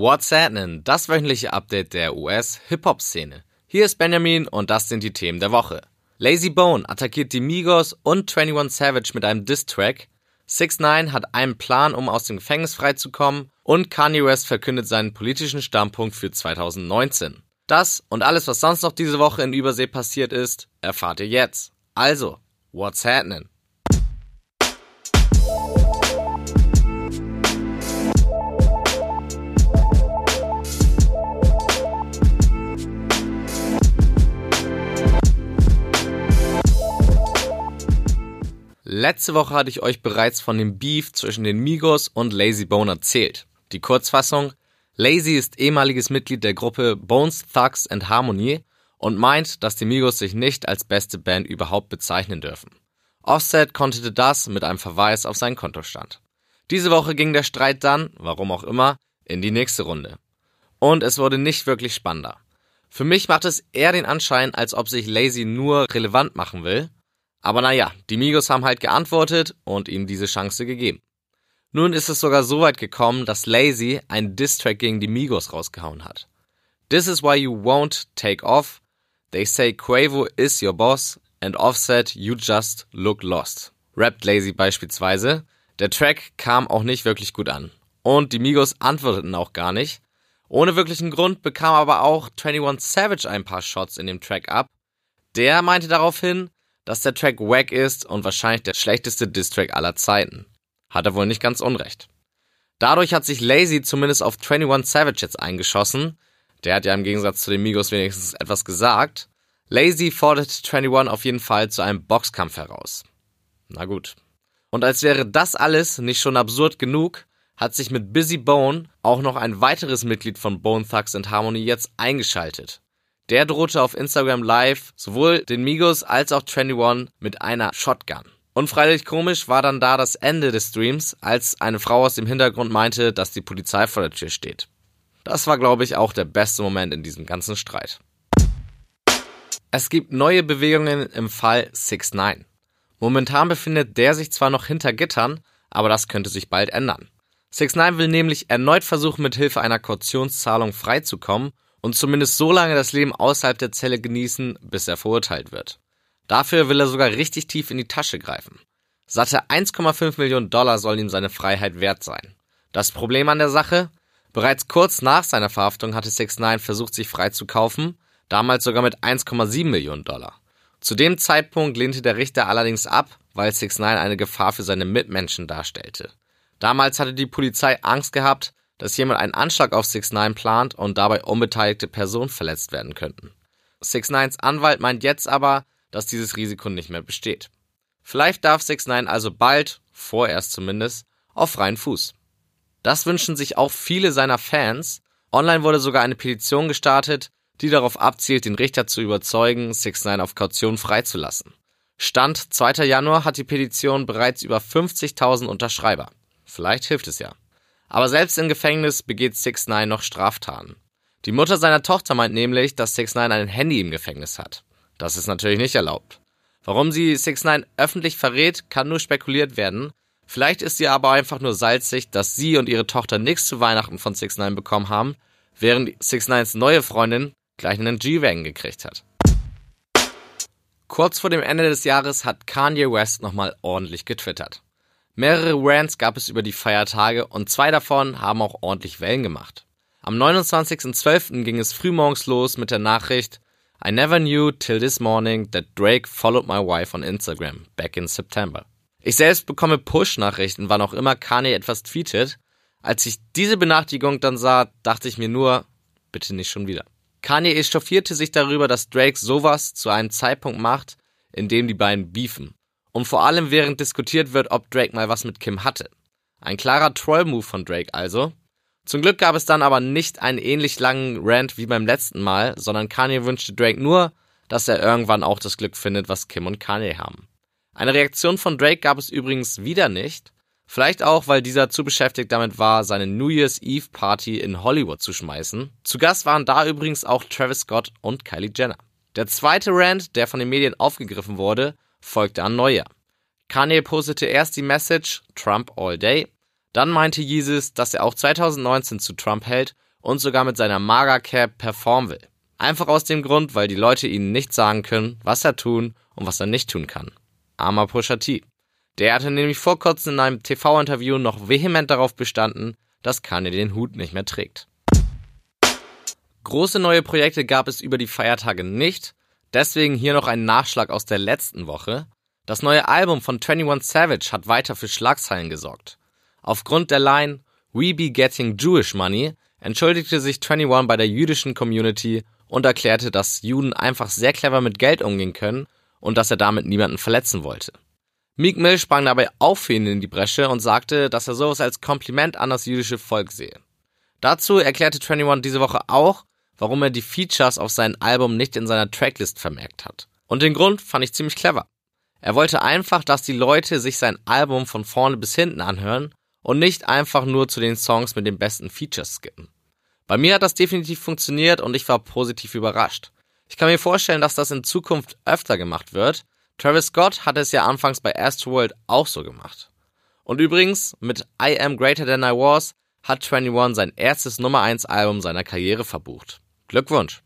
What's happening? Das wöchentliche Update der US-Hip-Hop-Szene. Hier ist Benjamin und das sind die Themen der Woche. Lazy Bone attackiert die Migos und 21 Savage mit einem Diss-Track. 6 9 hat einen Plan, um aus dem Gefängnis freizukommen und Kanye West verkündet seinen politischen Standpunkt für 2019. Das und alles, was sonst noch diese Woche in Übersee passiert ist, erfahrt ihr jetzt. Also, what's happening? Letzte Woche hatte ich euch bereits von dem Beef zwischen den Migos und Lazy Bone erzählt. Die Kurzfassung, Lazy ist ehemaliges Mitglied der Gruppe Bones Thugs and Harmony und meint, dass die Migos sich nicht als beste Band überhaupt bezeichnen dürfen. Offset konterte das mit einem Verweis auf seinen Kontostand. Diese Woche ging der Streit dann, warum auch immer, in die nächste Runde. Und es wurde nicht wirklich spannender. Für mich macht es eher den Anschein, als ob sich Lazy nur relevant machen will aber naja, die Migos haben halt geantwortet und ihm diese Chance gegeben. Nun ist es sogar so weit gekommen, dass Lazy einen Diss-Track gegen die Migos rausgehauen hat. This is why you won't take off. They say Quavo is your boss and Offset you just look lost. Rappt Lazy beispielsweise. Der Track kam auch nicht wirklich gut an. Und die Migos antworteten auch gar nicht. Ohne wirklichen Grund bekam aber auch 21 Savage ein paar Shots in dem Track ab. Der meinte daraufhin, dass der Track wack ist und wahrscheinlich der schlechteste Diss-Track aller Zeiten. Hat er wohl nicht ganz unrecht. Dadurch hat sich Lazy zumindest auf 21 Savage jetzt eingeschossen. Der hat ja im Gegensatz zu den Migos wenigstens etwas gesagt. Lazy fordert 21 auf jeden Fall zu einem Boxkampf heraus. Na gut. Und als wäre das alles nicht schon absurd genug, hat sich mit Busy Bone auch noch ein weiteres Mitglied von Bone Thugs and Harmony jetzt eingeschaltet. Der drohte auf Instagram Live sowohl den Migos als auch 21 mit einer Shotgun. Unfreilich komisch war dann da das Ende des Streams, als eine Frau aus dem Hintergrund meinte, dass die Polizei vor der Tür steht. Das war, glaube ich, auch der beste Moment in diesem ganzen Streit. Es gibt neue Bewegungen im Fall 6 9 Momentan befindet der sich zwar noch hinter Gittern, aber das könnte sich bald ändern. 6 9 will nämlich erneut versuchen, mit Hilfe einer Kautionszahlung freizukommen und zumindest so lange das Leben außerhalb der Zelle genießen, bis er verurteilt wird. Dafür will er sogar richtig tief in die Tasche greifen. Satte 1,5 Millionen Dollar sollen ihm seine Freiheit wert sein. Das Problem an der Sache? Bereits kurz nach seiner Verhaftung hatte 6 9 versucht, sich frei zu kaufen, damals sogar mit 1,7 Millionen Dollar. Zu dem Zeitpunkt lehnte der Richter allerdings ab, weil 6 9 eine Gefahr für seine Mitmenschen darstellte. Damals hatte die Polizei Angst gehabt, dass jemand einen Anschlag auf 6 9 plant und dabei unbeteiligte Personen verletzt werden könnten. 6 9s Anwalt meint jetzt aber, dass dieses Risiko nicht mehr besteht. Vielleicht darf 6 9 also bald, vorerst zumindest, auf freien Fuß. Das wünschen sich auch viele seiner Fans. Online wurde sogar eine Petition gestartet, die darauf abzielt, den Richter zu überzeugen, 6 9 auf Kaution freizulassen. Stand 2. Januar hat die Petition bereits über 50.000 Unterschreiber. Vielleicht hilft es ja. Aber selbst im Gefängnis begeht 6 9 noch Straftaten. Die Mutter seiner Tochter meint nämlich, dass 6 9 ein Handy im Gefängnis hat. Das ist natürlich nicht erlaubt. Warum sie 6 9 öffentlich verrät, kann nur spekuliert werden. Vielleicht ist sie aber einfach nur salzig, dass sie und ihre Tochter nichts zu Weihnachten von 6 9 bekommen haben, während 6 9s neue Freundin gleich einen G-Wagon gekriegt hat. Kurz vor dem Ende des Jahres hat Kanye West nochmal ordentlich getwittert. Mehrere Rants gab es über die Feiertage und zwei davon haben auch ordentlich Wellen gemacht. Am 29.12. ging es frühmorgens los mit der Nachricht I never knew till this morning that Drake followed my wife on Instagram back in September. Ich selbst bekomme Push-Nachrichten, wann auch immer Kanye etwas tweetet. Als ich diese Benachrichtigung dann sah, dachte ich mir nur, bitte nicht schon wieder. Kanye echauffierte sich darüber, dass Drake sowas zu einem Zeitpunkt macht, in dem die beiden beefen. Und vor allem während diskutiert wird, ob Drake mal was mit Kim hatte. Ein klarer Troll-Move von Drake also. Zum Glück gab es dann aber nicht einen ähnlich langen Rant wie beim letzten Mal, sondern Kanye wünschte Drake nur, dass er irgendwann auch das Glück findet, was Kim und Kanye haben. Eine Reaktion von Drake gab es übrigens wieder nicht. Vielleicht auch, weil dieser zu beschäftigt damit war, seine New Year's Eve Party in Hollywood zu schmeißen. Zu Gast waren da übrigens auch Travis Scott und Kylie Jenner. Der zweite Rant, der von den Medien aufgegriffen wurde, folgte ein neuer. Kanye postete erst die Message Trump all day, dann meinte Jesus, dass er auch 2019 zu Trump hält und sogar mit seiner Magercap performen will. Einfach aus dem Grund, weil die Leute ihnen nicht sagen können, was er tun und was er nicht tun kann. Armer Pusha T. Der hatte nämlich vor kurzem in einem TV-Interview noch vehement darauf bestanden, dass Kanye den Hut nicht mehr trägt. Große neue Projekte gab es über die Feiertage nicht, deswegen hier noch ein Nachschlag aus der letzten Woche. Das neue Album von 21 Savage hat weiter für Schlagzeilen gesorgt. Aufgrund der Line We be getting Jewish money entschuldigte sich 21 bei der jüdischen Community und erklärte, dass Juden einfach sehr clever mit Geld umgehen können und dass er damit niemanden verletzen wollte. Meek Mill sprang dabei auch für ihn in die Bresche und sagte, dass er sowas als Kompliment an das jüdische Volk sehe. Dazu erklärte 21 diese Woche auch, warum er die Features auf sein Album nicht in seiner Tracklist vermerkt hat. Und den Grund fand ich ziemlich clever. Er wollte einfach, dass die Leute sich sein Album von vorne bis hinten anhören und nicht einfach nur zu den Songs mit den besten Features skippen. Bei mir hat das definitiv funktioniert und ich war positiv überrascht. Ich kann mir vorstellen, dass das in Zukunft öfter gemacht wird. Travis Scott hat es ja anfangs bei Astroworld auch so gemacht. Und übrigens, mit I Am Greater Than I Was hat 21 sein erstes Nummer 1 Album seiner Karriere verbucht. Glückwunsch!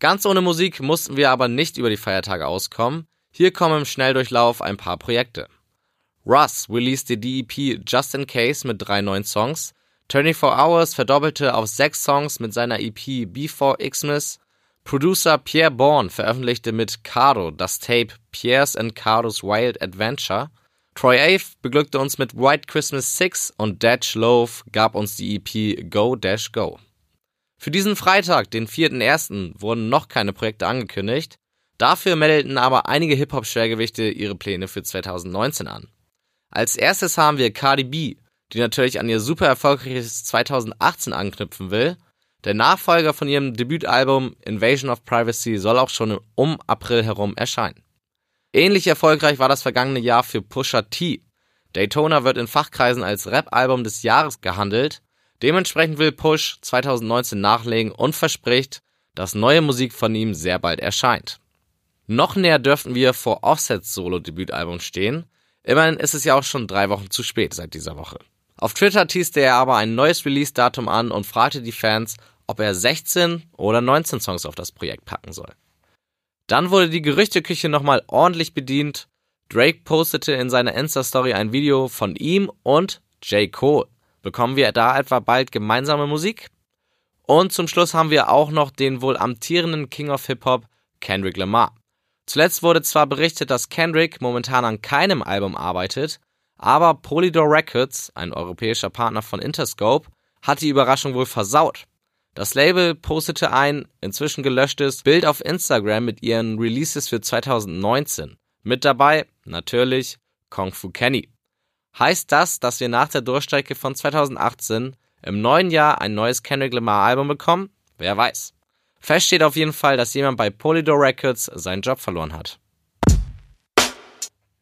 Ganz ohne Musik mussten wir aber nicht über die Feiertage auskommen. Hier kommen im Schnelldurchlauf ein paar Projekte. Russ released die DEP Just In Case mit drei neuen Songs, 24 Hours verdoppelte auf sechs Songs mit seiner EP Before Xmas. Producer Pierre Bourne veröffentlichte mit Cardo das Tape Pierre's and Cardo's Wild Adventure. Troy Ave beglückte uns mit White Christmas 6 und Dash Loaf gab uns die EP Go Dash Go. Für diesen Freitag, den 4.1., wurden noch keine Projekte angekündigt. Dafür meldeten aber einige Hip-Hop-Schwergewichte ihre Pläne für 2019 an. Als erstes haben wir Cardi B, die natürlich an ihr super erfolgreiches 2018 anknüpfen will. Der Nachfolger von ihrem Debütalbum Invasion of Privacy soll auch schon um April herum erscheinen. Ähnlich erfolgreich war das vergangene Jahr für Pusha T. Daytona wird in Fachkreisen als Rap-Album des Jahres gehandelt. Dementsprechend will Push 2019 nachlegen und verspricht, dass neue Musik von ihm sehr bald erscheint. Noch näher dürften wir vor Offsets Solo-Debütalbum stehen. Immerhin ist es ja auch schon drei Wochen zu spät seit dieser Woche. Auf Twitter teaste er aber ein neues Release-Datum an und fragte die Fans, ob er 16 oder 19 Songs auf das Projekt packen soll. Dann wurde die Gerüchteküche nochmal ordentlich bedient. Drake postete in seiner Insta-Story ein Video von ihm und J. Cole. Bekommen wir da etwa bald gemeinsame Musik? Und zum Schluss haben wir auch noch den wohl amtierenden King of Hip-Hop, Kendrick Lamar. Zuletzt wurde zwar berichtet, dass Kendrick momentan an keinem Album arbeitet, aber Polydor Records, ein europäischer Partner von Interscope, hat die Überraschung wohl versaut. Das Label postete ein inzwischen gelöschtes Bild auf Instagram mit ihren Releases für 2019. Mit dabei natürlich Kung Fu Kenny. Heißt das, dass wir nach der Durchstrecke von 2018 im neuen Jahr ein neues Kendrick Lamar Album bekommen? Wer weiß. Fest steht auf jeden Fall, dass jemand bei Polydor Records seinen Job verloren hat.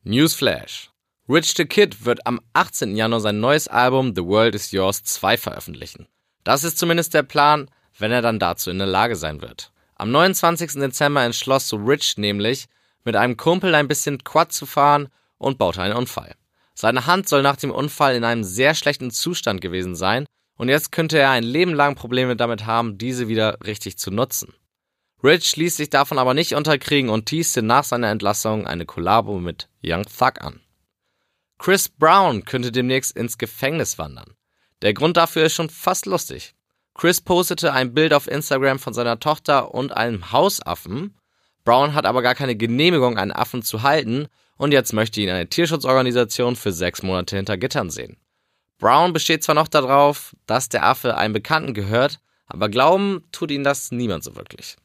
Newsflash. Rich the Kid wird am 18. Januar sein neues Album The World Is Yours 2 veröffentlichen. Das ist zumindest der Plan, wenn er dann dazu in der Lage sein wird. Am 29. Dezember entschloss so Rich nämlich, mit einem Kumpel ein bisschen Quad zu fahren und baute einen Unfall. Seine Hand soll nach dem Unfall in einem sehr schlechten Zustand gewesen sein und jetzt könnte er ein Leben lang Probleme damit haben, diese wieder richtig zu nutzen. Rich ließ sich davon aber nicht unterkriegen und teaste nach seiner Entlassung eine Kollabo mit Young Thug an. Chris Brown könnte demnächst ins Gefängnis wandern. Der Grund dafür ist schon fast lustig. Chris postete ein Bild auf Instagram von seiner Tochter und einem Hausaffen. Brown hat aber gar keine Genehmigung, einen Affen zu halten und jetzt möchte ihn eine Tierschutzorganisation für sechs Monate hinter Gittern sehen. Brown besteht zwar noch darauf, dass der Affe einem Bekannten gehört, aber glauben tut ihn das niemand so wirklich.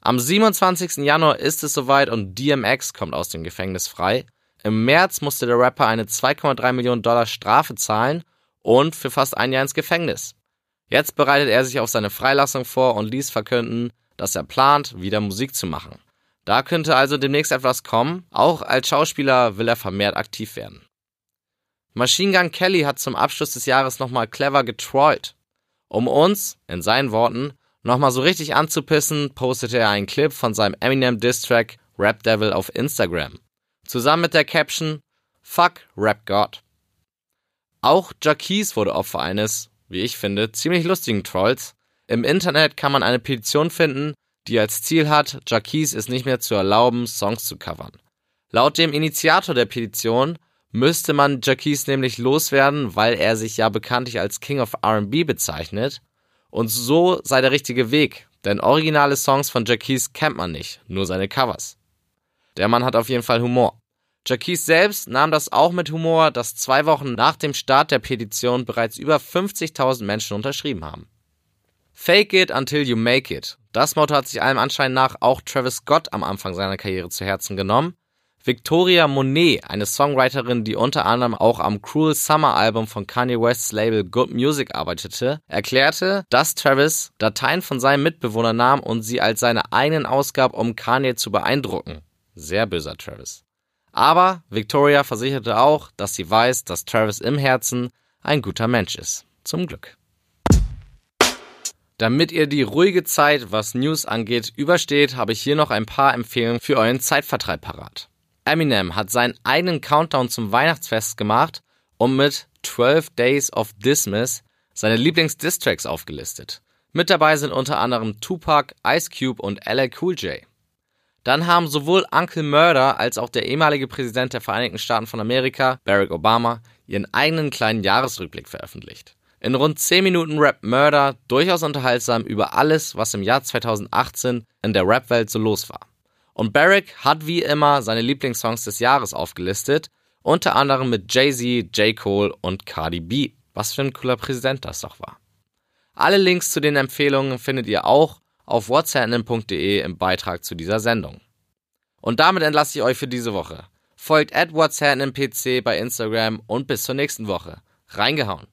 Am 27. Januar ist es soweit und DMX kommt aus dem Gefängnis frei. Im März musste der Rapper eine 2,3 Millionen Dollar Strafe zahlen und für fast ein Jahr ins Gefängnis. Jetzt bereitet er sich auf seine Freilassung vor und ließ verkünden, dass er plant, wieder Musik zu machen. Da könnte also demnächst etwas kommen. Auch als Schauspieler will er vermehrt aktiv werden. Machine Gun Kelly hat zum Abschluss des Jahres nochmal clever getrollt. Um uns, in seinen Worten, nochmal so richtig anzupissen, postete er einen Clip von seinem Eminem Diss-Track Rap Devil auf Instagram. Zusammen mit der Caption Fuck Rap God. Auch Jaquise wurde Opfer eines wie ich finde, ziemlich lustigen Trolls. Im Internet kann man eine Petition finden, die als Ziel hat, Jacquees es nicht mehr zu erlauben, Songs zu covern. Laut dem Initiator der Petition müsste man Jacquees nämlich loswerden, weil er sich ja bekanntlich als King of RB bezeichnet. Und so sei der richtige Weg, denn originale Songs von Jacquees kennt man nicht, nur seine Covers. Der Mann hat auf jeden Fall Humor. Jacquees selbst nahm das auch mit Humor, dass zwei Wochen nach dem Start der Petition bereits über 50.000 Menschen unterschrieben haben. Fake it until you make it. Das Motto hat sich allem Anschein nach auch Travis Scott am Anfang seiner Karriere zu Herzen genommen. Victoria Monet, eine Songwriterin, die unter anderem auch am Cruel Summer Album von Kanye Wests Label Good Music arbeitete, erklärte, dass Travis Dateien von seinem Mitbewohner nahm und sie als seine eigenen ausgab, um Kanye zu beeindrucken. Sehr böser Travis. Aber Victoria versicherte auch, dass sie weiß, dass Travis im Herzen ein guter Mensch ist. Zum Glück. Damit ihr die ruhige Zeit, was News angeht, übersteht, habe ich hier noch ein paar Empfehlungen für euren Zeitvertreib parat. Eminem hat seinen eigenen Countdown zum Weihnachtsfest gemacht und mit 12 Days of Dismiss seine Lieblings-Distracks aufgelistet. Mit dabei sind unter anderem Tupac, Ice Cube und LA Cool J. Dann haben sowohl Uncle Murder als auch der ehemalige Präsident der Vereinigten Staaten von Amerika, Barack Obama, ihren eigenen kleinen Jahresrückblick veröffentlicht. In rund 10 Minuten Rap Murder durchaus unterhaltsam über alles, was im Jahr 2018 in der Rap-Welt so los war. Und Barack hat wie immer seine Lieblingssongs des Jahres aufgelistet, unter anderem mit Jay-Z, J. Cole und Cardi B. Was für ein cooler Präsident das doch war. Alle Links zu den Empfehlungen findet ihr auch auf whatsapp.de im Beitrag zu dieser Sendung. Und damit entlasse ich euch für diese Woche. Folgt at whatsapp bei Instagram und bis zur nächsten Woche. Reingehauen.